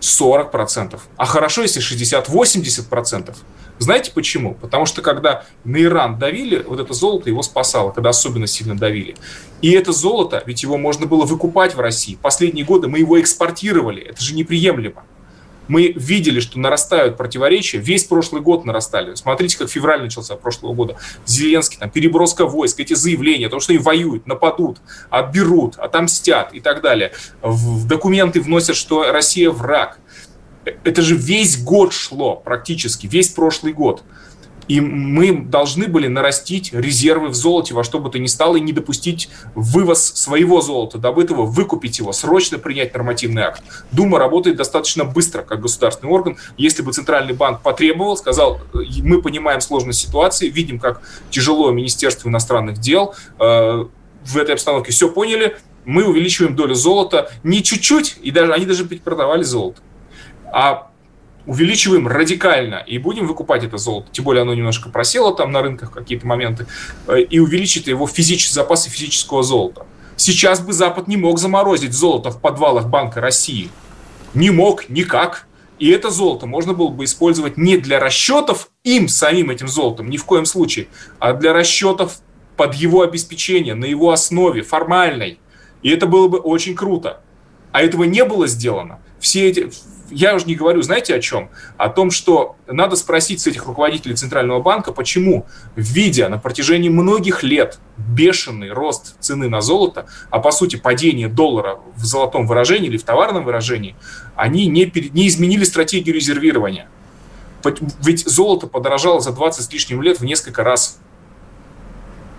[SPEAKER 2] 40%. А хорошо, если 60-80%. Знаете почему? Потому что когда на Иран давили, вот это золото его спасало, когда особенно сильно давили. И это золото, ведь его можно было выкупать в России. Последние годы мы его экспортировали. Это же неприемлемо мы видели, что нарастают противоречия, весь прошлый год нарастали. Смотрите, как февраль начался прошлого года. Зеленский, там, переброска войск, эти заявления о том, что они воюют, нападут, отберут, отомстят и так далее. В документы вносят, что Россия враг. Это же весь год шло практически, весь прошлый год. И мы должны были нарастить резервы в золоте во что бы то ни стало и не допустить вывоз своего золота, добытого, выкупить его, срочно принять нормативный акт. Дума работает достаточно быстро, как государственный орган. Если бы Центральный банк потребовал, сказал, мы понимаем сложность ситуации, видим, как тяжело Министерство иностранных дел, э, в этой обстановке все поняли, мы увеличиваем долю золота не чуть-чуть, и даже они даже продавали золото, а увеличиваем радикально и будем выкупать это золото. Тем более оно немножко просело там на рынках какие-то моменты. Э, и увеличить его физические запасы физического золота. Сейчас бы Запад не мог заморозить золото в подвалах Банка России. Не мог никак. И это золото можно было бы использовать не для расчетов им самим этим золотом, ни в коем случае, а для расчетов под его обеспечение, на его основе, формальной. И это было бы очень круто. А этого не было сделано. Все эти, я уже не говорю, знаете о чем? О том, что надо спросить с этих руководителей Центрального банка, почему, видя на протяжении многих лет бешеный рост цены на золото, а по сути падение доллара в золотом выражении или в товарном выражении, они не, не изменили стратегию резервирования. Ведь золото подорожало за 20 с лишним лет в несколько раз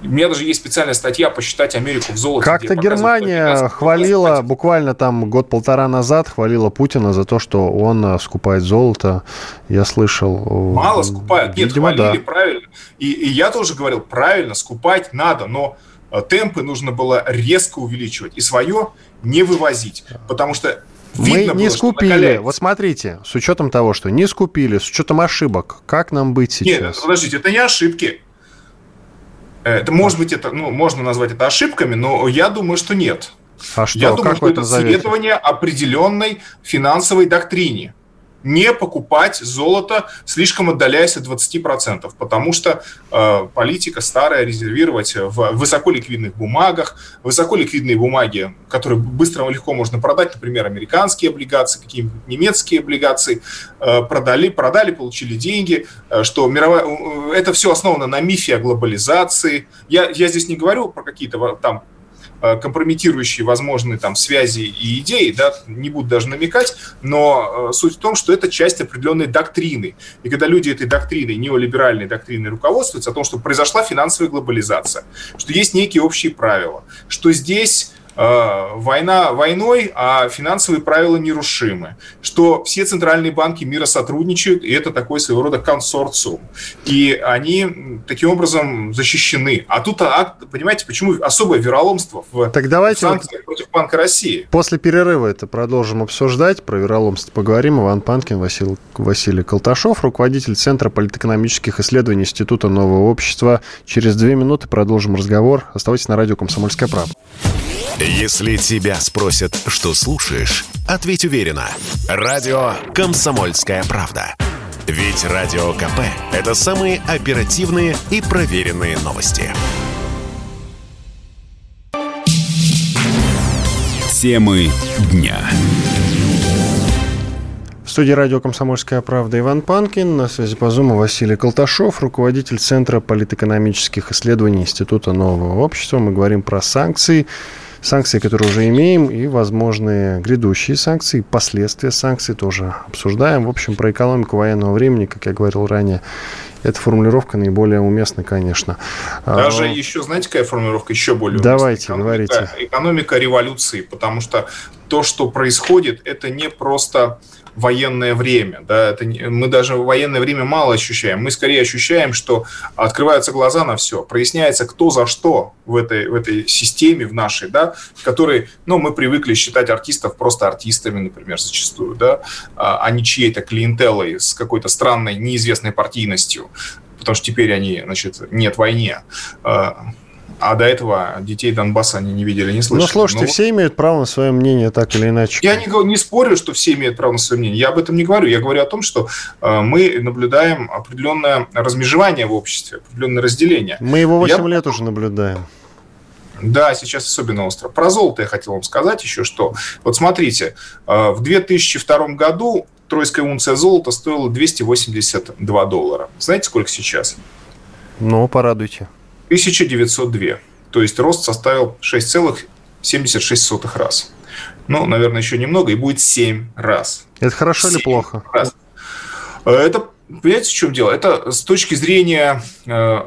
[SPEAKER 2] у меня даже есть специальная статья «Посчитать Америку в золоте».
[SPEAKER 1] Как-то Германия хвалила, буквально там год-полтора назад, хвалила Путина за то, что он э, скупает золото. Я слышал.
[SPEAKER 2] Мало скупают. Нет, Видимо, хвалили, да. правильно. И, и я тоже говорил, правильно, скупать надо, но э, темпы нужно было резко увеличивать и свое не вывозить. Потому что
[SPEAKER 1] мы не было, скупили. Вот смотрите, с учетом того, что не скупили, с учетом ошибок, как нам быть сейчас?
[SPEAKER 2] Нет, подождите, это не ошибки. Э, это может быть это, ну, можно назвать это ошибками, но я думаю, что нет.
[SPEAKER 1] А что?
[SPEAKER 2] Я думаю, как что это назовете? следование определенной финансовой доктрине. Не покупать золото, слишком отдаляясь от 20%, потому что э, политика старая резервировать в высоколиквидных бумагах, высоколиквидные бумаги, которые быстро и легко можно продать, например, американские облигации, какие-нибудь немецкие облигации, э, продали, продали, получили деньги, э, что мировая, э, это все основано на мифе о глобализации. Я, я здесь не говорю про какие-то там компрометирующие возможные там связи и идеи, да, не буду даже намекать, но э, суть в том, что это часть определенной доктрины. И когда люди этой доктриной, неолиберальной доктриной руководствуются, о том, что произошла финансовая глобализация, что есть некие общие правила, что здесь Э, война войной, а финансовые правила нерушимы, что все центральные банки мира сотрудничают, и это такой своего рода консорциум. И они таким образом защищены. А тут, понимаете, почему особое вероломство в
[SPEAKER 1] так давайте
[SPEAKER 2] санкциях вот против Банка России?
[SPEAKER 1] После перерыва это продолжим обсуждать. Про вероломство поговорим. Иван Панкин, Василий, Василий Колташов, руководитель Центра политэкономических исследований Института нового общества. Через две минуты продолжим разговор. Оставайтесь на радио «Комсомольская правда».
[SPEAKER 4] Если тебя спросят, что слушаешь, ответь уверенно. Радио «Комсомольская правда». Ведь Радио КП – это самые оперативные и проверенные новости. Темы дня.
[SPEAKER 1] В студии радио «Комсомольская правда» Иван Панкин. На связи по Зуму Василий Колташов, руководитель Центра политэкономических исследований Института нового общества. Мы говорим про санкции санкции, которые уже имеем, и возможные грядущие санкции, последствия санкций тоже обсуждаем. В общем, про экономику военного времени, как я говорил ранее, эта формулировка наиболее уместна, конечно.
[SPEAKER 2] Даже а, еще, знаете, какая формулировка еще более
[SPEAKER 1] Давайте, уместна? Экономика, говорите.
[SPEAKER 2] Экономика революции, потому что то, что происходит, это не просто военное время. Да? Это, мы даже в военное время мало ощущаем. Мы скорее ощущаем, что открываются глаза на все, проясняется, кто за что в этой, в этой системе, в нашей, да, в которой ну, мы привыкли считать артистов просто артистами, например, зачастую, да, а, а не чьей-то клиентелой с какой-то странной, неизвестной партийностью потому что теперь они, значит, нет войне. А, до этого детей Донбасса они не видели, не слышали.
[SPEAKER 1] Ну, слушайте, Но... все имеют право на свое мнение, так или иначе.
[SPEAKER 2] Я не, не спорю, что все имеют право на свое мнение. Я об этом не говорю. Я говорю о том, что э, мы наблюдаем определенное размежевание в обществе, определенное разделение.
[SPEAKER 1] Мы его 8 я... лет уже наблюдаем.
[SPEAKER 2] Да, сейчас особенно остро. Про золото я хотел вам сказать еще, что вот смотрите, э, в 2002 году тройская унция золота стоила 282 доллара. Знаете, сколько сейчас?
[SPEAKER 1] Ну, порадуйте.
[SPEAKER 2] 1902. То есть рост составил 6,76 раз. Ну, наверное, еще немного, и будет 7 раз.
[SPEAKER 1] Это хорошо или плохо? Раз.
[SPEAKER 2] Это, понимаете, в чем дело? Это с точки зрения э,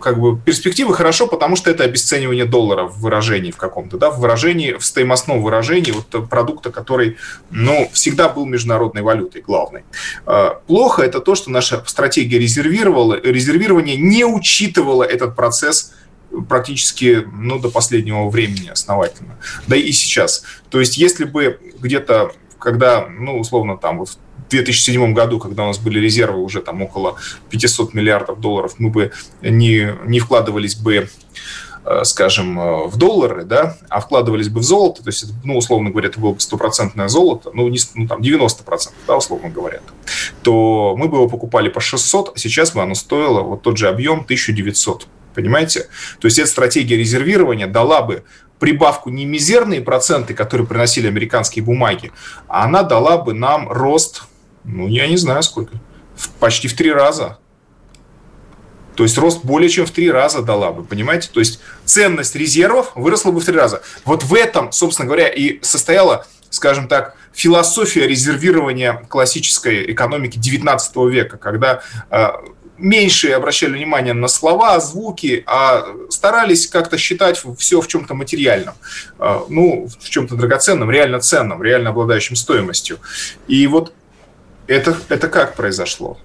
[SPEAKER 2] как бы перспективы хорошо, потому что это обесценивание доллара в выражении в каком-то, да, в выражении, в стоимостном выражении вот продукта, который, ну, всегда был международной валютой главной. А, плохо это то, что наша стратегия резервировала, резервирования не учитывала этот процесс практически ну, до последнего времени основательно. Да и сейчас. То есть, если бы где-то, когда, ну, условно, там вот 2007 году, когда у нас были резервы уже там около 500 миллиардов долларов, мы бы не, не вкладывались бы э, скажем, э, в доллары, да, а вкладывались бы в золото, то есть, ну, условно говоря, это было бы стопроцентное золото, ну, не, ну, там, 90%, да, условно говоря, то мы бы его покупали по 600, а сейчас бы оно стоило вот тот же объем 1900, понимаете? То есть, эта стратегия резервирования дала бы прибавку не мизерные проценты, которые приносили американские бумаги, а она дала бы нам рост ну, я не знаю сколько. Почти в три раза. То есть рост более чем в три раза дала бы, понимаете? То есть ценность резервов выросла бы в три раза. Вот в этом, собственно говоря, и состояла, скажем так, философия резервирования классической экономики 19 века, когда э, меньше обращали внимание на слова, звуки, а старались как-то считать все в чем-то материальном, э, ну, в чем-то драгоценном, реально ценном, реально обладающем стоимостью. И вот это, это как произошло?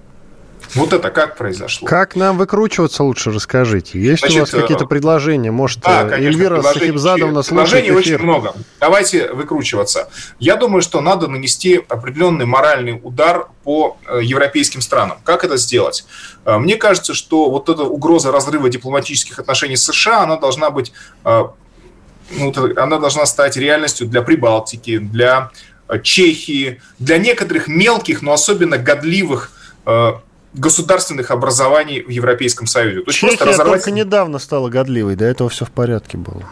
[SPEAKER 2] Вот это как произошло?
[SPEAKER 1] Как нам выкручиваться лучше, расскажите. Есть Значит, у вас какие-то э, предложения? Может, да, конечно, Эльвира Сахибзадовна
[SPEAKER 2] слушает эфир? очень много. Давайте выкручиваться. Я думаю, что надо нанести определенный моральный удар по э, европейским странам. Как это сделать? Э, мне кажется, что вот эта угроза разрыва дипломатических отношений с США, она должна быть ну, она должна стать реальностью для Прибалтики, для Чехии, для некоторых мелких, но особенно годливых государственных образований в Европейском Союзе.
[SPEAKER 1] То есть Чехия разорвать... только недавно стала годливой, до этого все в порядке было.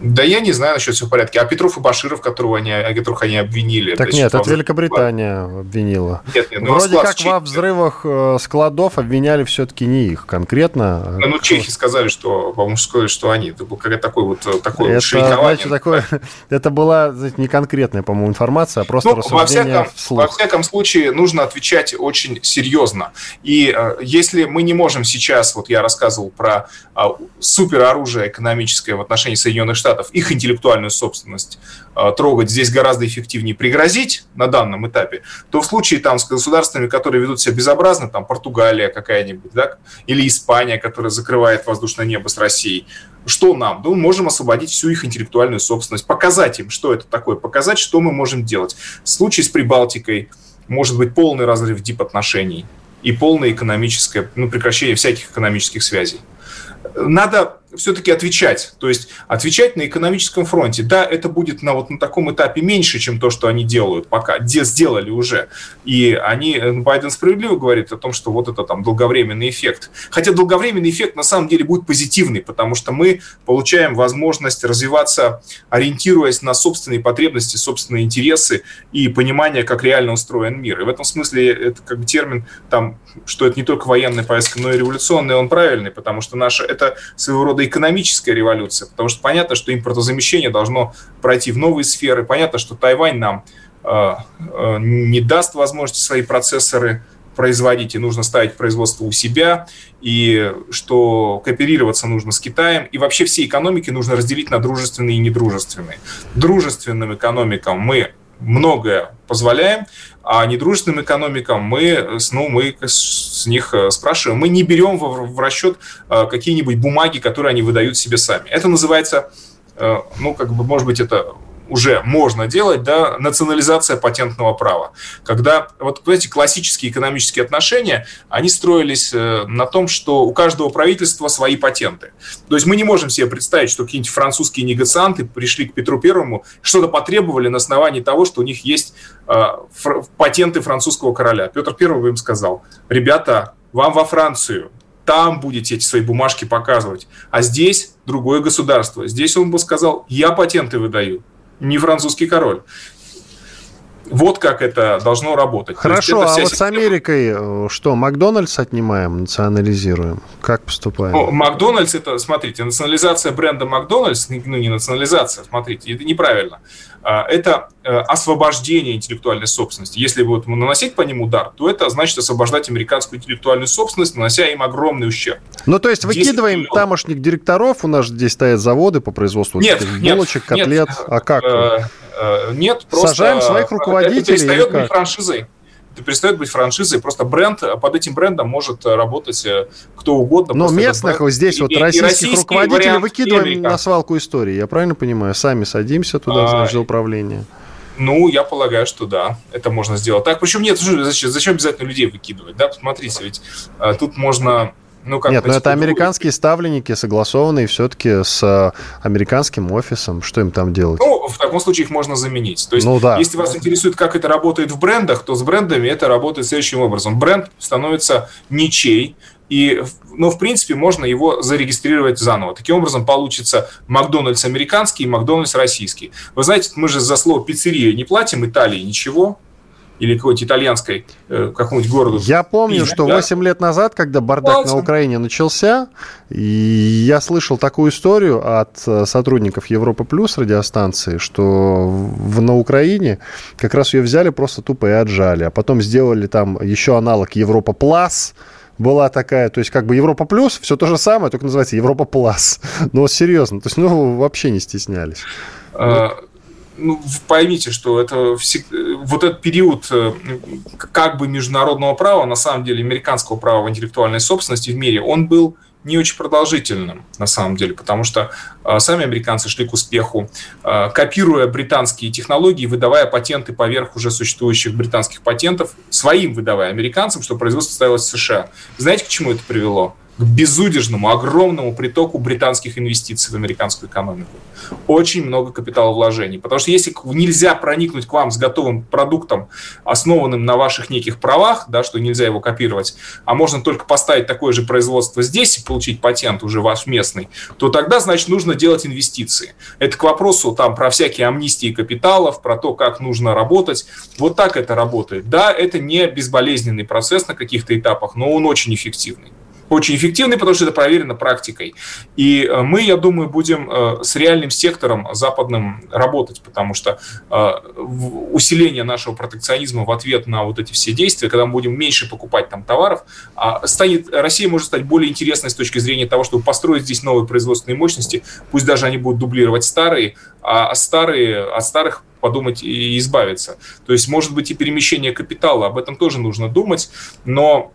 [SPEAKER 2] Да я не знаю насчет все в порядке. А Петров и Баширов, которого они, которых они обвинили...
[SPEAKER 1] Так нет, это Великобритания обвинила. Нет, нет. Ну, Вроде как во взрывах э, складов обвиняли все-таки не их конкретно.
[SPEAKER 2] А ну, чехи сказали, что, по-моему, сказали, что они. Это был какой-то такой вот э, такой
[SPEAKER 1] это, знаете, такое, это была знаете, не конкретная, по-моему, информация, а просто ну, рассуждение во всяком, вслух.
[SPEAKER 2] Во всяком случае, нужно отвечать очень серьезно. И э, если мы не можем сейчас, вот я рассказывал про э, супероружие экономическое в отношении Соединенных Штатов, Штатов их интеллектуальную собственность э, трогать здесь гораздо эффективнее пригрозить на данном этапе, то в случае там с государствами, которые ведут себя безобразно, там Португалия какая-нибудь, да, или Испания, которая закрывает воздушное небо с Россией, что нам? Да мы можем освободить всю их интеллектуальную собственность, показать им, что это такое, показать, что мы можем делать. В случае с Прибалтикой может быть полный разрыв дип-отношений и полное экономическое, ну, прекращение всяких экономических связей. Надо все-таки отвечать. То есть отвечать на экономическом фронте. Да, это будет на, вот, на таком этапе меньше, чем то, что они делают пока, где сделали уже. И они, э, Байден справедливо говорит о том, что вот это там долговременный эффект. Хотя долговременный эффект на самом деле будет позитивный, потому что мы получаем возможность развиваться, ориентируясь на собственные потребности, собственные интересы и понимание, как реально устроен мир. И в этом смысле это как бы термин, там, что это не только военная поездка, но и революционная, он правильный, потому что наша, это своего рода экономическая революция, потому что понятно, что импортозамещение должно пройти в новые сферы. Понятно, что Тайвань нам э, э, не даст возможности свои процессоры производить, и нужно ставить производство у себя, и что кооперироваться нужно с Китаем, и вообще все экономики нужно разделить на дружественные и недружественные. Дружественным экономикам мы многое позволяем, а недружественным экономикам мы, ну, мы с них э, спрашиваем, мы не берем в, расчет э, какие-нибудь бумаги, которые они выдают себе сами. Это называется, э, ну, как бы, может быть, это уже можно делать, да, национализация патентного права. Когда вот эти классические экономические отношения, они строились э, на том, что у каждого правительства свои патенты. То есть мы не можем себе представить, что какие-нибудь французские негацианты пришли к Петру Первому, что-то потребовали на основании того, что у них есть э, патенты французского короля. Петр Первый им сказал, ребята, вам во Францию, там будете эти свои бумажки показывать. А здесь другое государство. Здесь он бы сказал, я патенты выдаю не французский король. Вот как это должно работать.
[SPEAKER 1] Хорошо, а вот с Америкой э, что, Макдональдс отнимаем, национализируем? Как поступаем? Ну,
[SPEAKER 2] Макдональдс, это, смотрите, национализация бренда Макдональдс, ну не национализация, смотрите, это неправильно. А, это освобождение интеллектуальной собственности. Если вот наносить по ним удар, то это значит освобождать американскую интеллектуальную собственность, нанося им огромный ущерб.
[SPEAKER 1] Ну, то есть выкидываем миллионов. тамошних директоров, у нас здесь стоят заводы по производству
[SPEAKER 2] нет,
[SPEAKER 1] булочек, котлет, нет, а как? Э,
[SPEAKER 2] Э, нет, просто...
[SPEAKER 1] Сажаем своих руководителей. Это
[SPEAKER 2] перестает быть франшизой. Это перестает быть франшизой. Просто бренд, под этим брендом может работать э, кто угодно.
[SPEAKER 1] Но местных вот здесь и, вот российских и руководителей выкидываем на свалку истории. Я правильно понимаю? Сами садимся туда, а, за управление.
[SPEAKER 2] Ну, я полагаю, что да, это можно сделать так. Причем нет, зачем, зачем обязательно людей выкидывать? Да, посмотрите, ведь а, тут можно
[SPEAKER 1] ну, как Нет, но это американские ставленники, согласованные все-таки с э, американским офисом. Что им там делать?
[SPEAKER 2] Ну, в таком случае их можно заменить. То есть, ну, да. если вас интересует, как это работает в брендах, то с брендами это работает следующим образом. Бренд становится ничей, и, ну, в принципе, можно его зарегистрировать заново. Таким образом, получится Макдональдс американский и Макдональдс российский. Вы знаете, мы же за слово пиццерия не платим Италии ничего, или какой-то итальянской э, какому-нибудь городу.
[SPEAKER 1] Я помню, что да? 8 лет назад, когда бардак Платим. на Украине начался, я слышал такую историю от э, сотрудников Европа Плюс радиостанции, что в, на Украине как раз ее взяли просто тупо и отжали, а потом сделали там еще аналог Европа Плюс, была такая, то есть как бы Европа плюс, все то же самое, только называется Европа плюс. Но серьезно, то есть ну вообще не стеснялись.
[SPEAKER 2] А, ну, поймите, что это вот этот период э, как бы международного права, на самом деле американского права в интеллектуальной собственности в мире, он был не очень продолжительным, на самом деле, потому что э, сами американцы шли к успеху, э, копируя британские технологии, выдавая патенты поверх уже существующих британских патентов, своим выдавая американцам, что производство ставилось в США. Знаете, к чему это привело? К безудержному, огромному притоку британских инвестиций в американскую экономику. Очень много капиталовложений. Потому что если нельзя проникнуть к вам с готовым продуктом, основанным на ваших неких правах, да, что нельзя его копировать, а можно только поставить такое же производство здесь и получить патент уже ваш местный, то тогда, значит, нужно делать инвестиции. Это к вопросу там про всякие амнистии капиталов, про то, как нужно работать. Вот так это работает. Да, это не безболезненный процесс на каких-то этапах, но он очень эффективный очень эффективный, потому что это проверено практикой. И э, мы, я думаю, будем э, с реальным сектором западным работать, потому что э, усиление нашего протекционизма в ответ на вот эти все действия, когда мы будем меньше покупать там товаров, а станет, Россия может стать более интересной с точки зрения того, чтобы построить здесь новые производственные мощности, пусть даже они будут дублировать старые, а старые, от старых подумать и избавиться. То есть, может быть, и перемещение капитала, об этом тоже нужно думать, но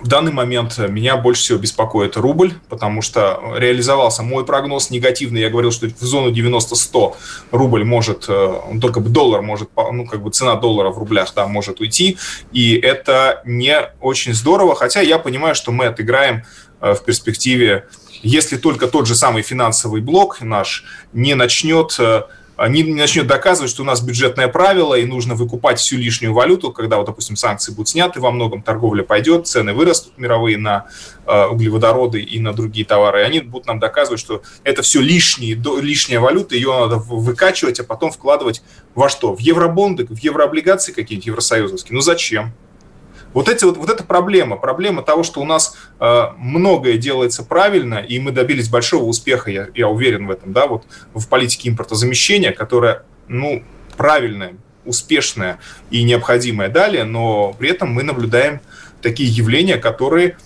[SPEAKER 2] в данный момент меня больше всего беспокоит рубль, потому что реализовался мой прогноз негативный. Я говорил, что в зону 90-100 рубль может, э, только бы доллар может, ну, как бы цена доллара в рублях, да, может уйти. И это не очень здорово, хотя я понимаю, что мы отыграем э, в перспективе, если только тот же самый финансовый блок наш не начнет э, не начнет доказывать, что у нас бюджетное правило, и нужно выкупать всю лишнюю валюту, когда, вот, допустим, санкции будут сняты, во многом торговля пойдет, цены вырастут мировые на э, углеводороды и на другие товары, и они будут нам доказывать, что это все лишние, лишняя валюта, ее надо выкачивать, а потом вкладывать во что? В евробонды, в еврооблигации какие-нибудь евросоюзовские? Ну зачем? Вот, эти, вот, вот эта проблема, проблема того, что у нас э, многое делается правильно, и мы добились большого успеха, я, я уверен в этом, да, вот в политике импортозамещения, которая, ну, правильная, успешная и необходимая. Далее, но при этом мы наблюдаем такие явления, которые,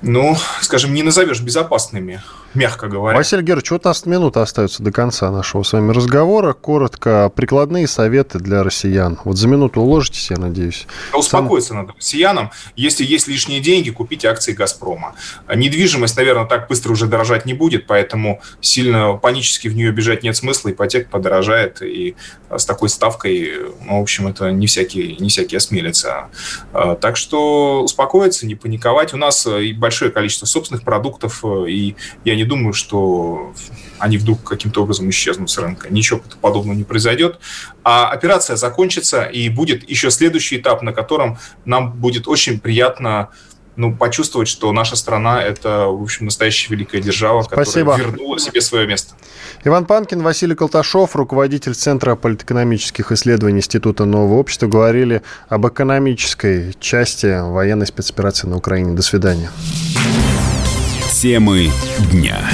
[SPEAKER 2] ну, скажем, не назовешь безопасными мягко говоря.
[SPEAKER 1] Василий Георгиевич, вот у нас минута остается до конца нашего с вами разговора. Коротко, прикладные советы для россиян. Вот за минуту уложитесь, я надеюсь.
[SPEAKER 2] Успокоиться Сам... надо россиянам. Если есть лишние деньги, купить акции «Газпрома». Недвижимость, наверное, так быстро уже дорожать не будет, поэтому сильно панически в нее бежать нет смысла, ипотека подорожает, и с такой ставкой, ну, в общем, это не всякие, не всякие осмелятся. А, так что успокоиться, не паниковать. У нас большое количество собственных продуктов, и я не думаю, что они вдруг каким-то образом исчезнут с рынка. Ничего подобного не произойдет. А операция закончится, и будет еще следующий этап, на котором нам будет очень приятно ну, почувствовать, что наша страна – это, в общем, настоящая великая держава,
[SPEAKER 1] Спасибо.
[SPEAKER 2] которая вернула себе свое место.
[SPEAKER 1] Иван Панкин, Василий Колташов, руководитель Центра политэкономических исследований Института Нового общества, говорили об экономической части военной спецоперации на Украине. До свидания.
[SPEAKER 4] Темы дня.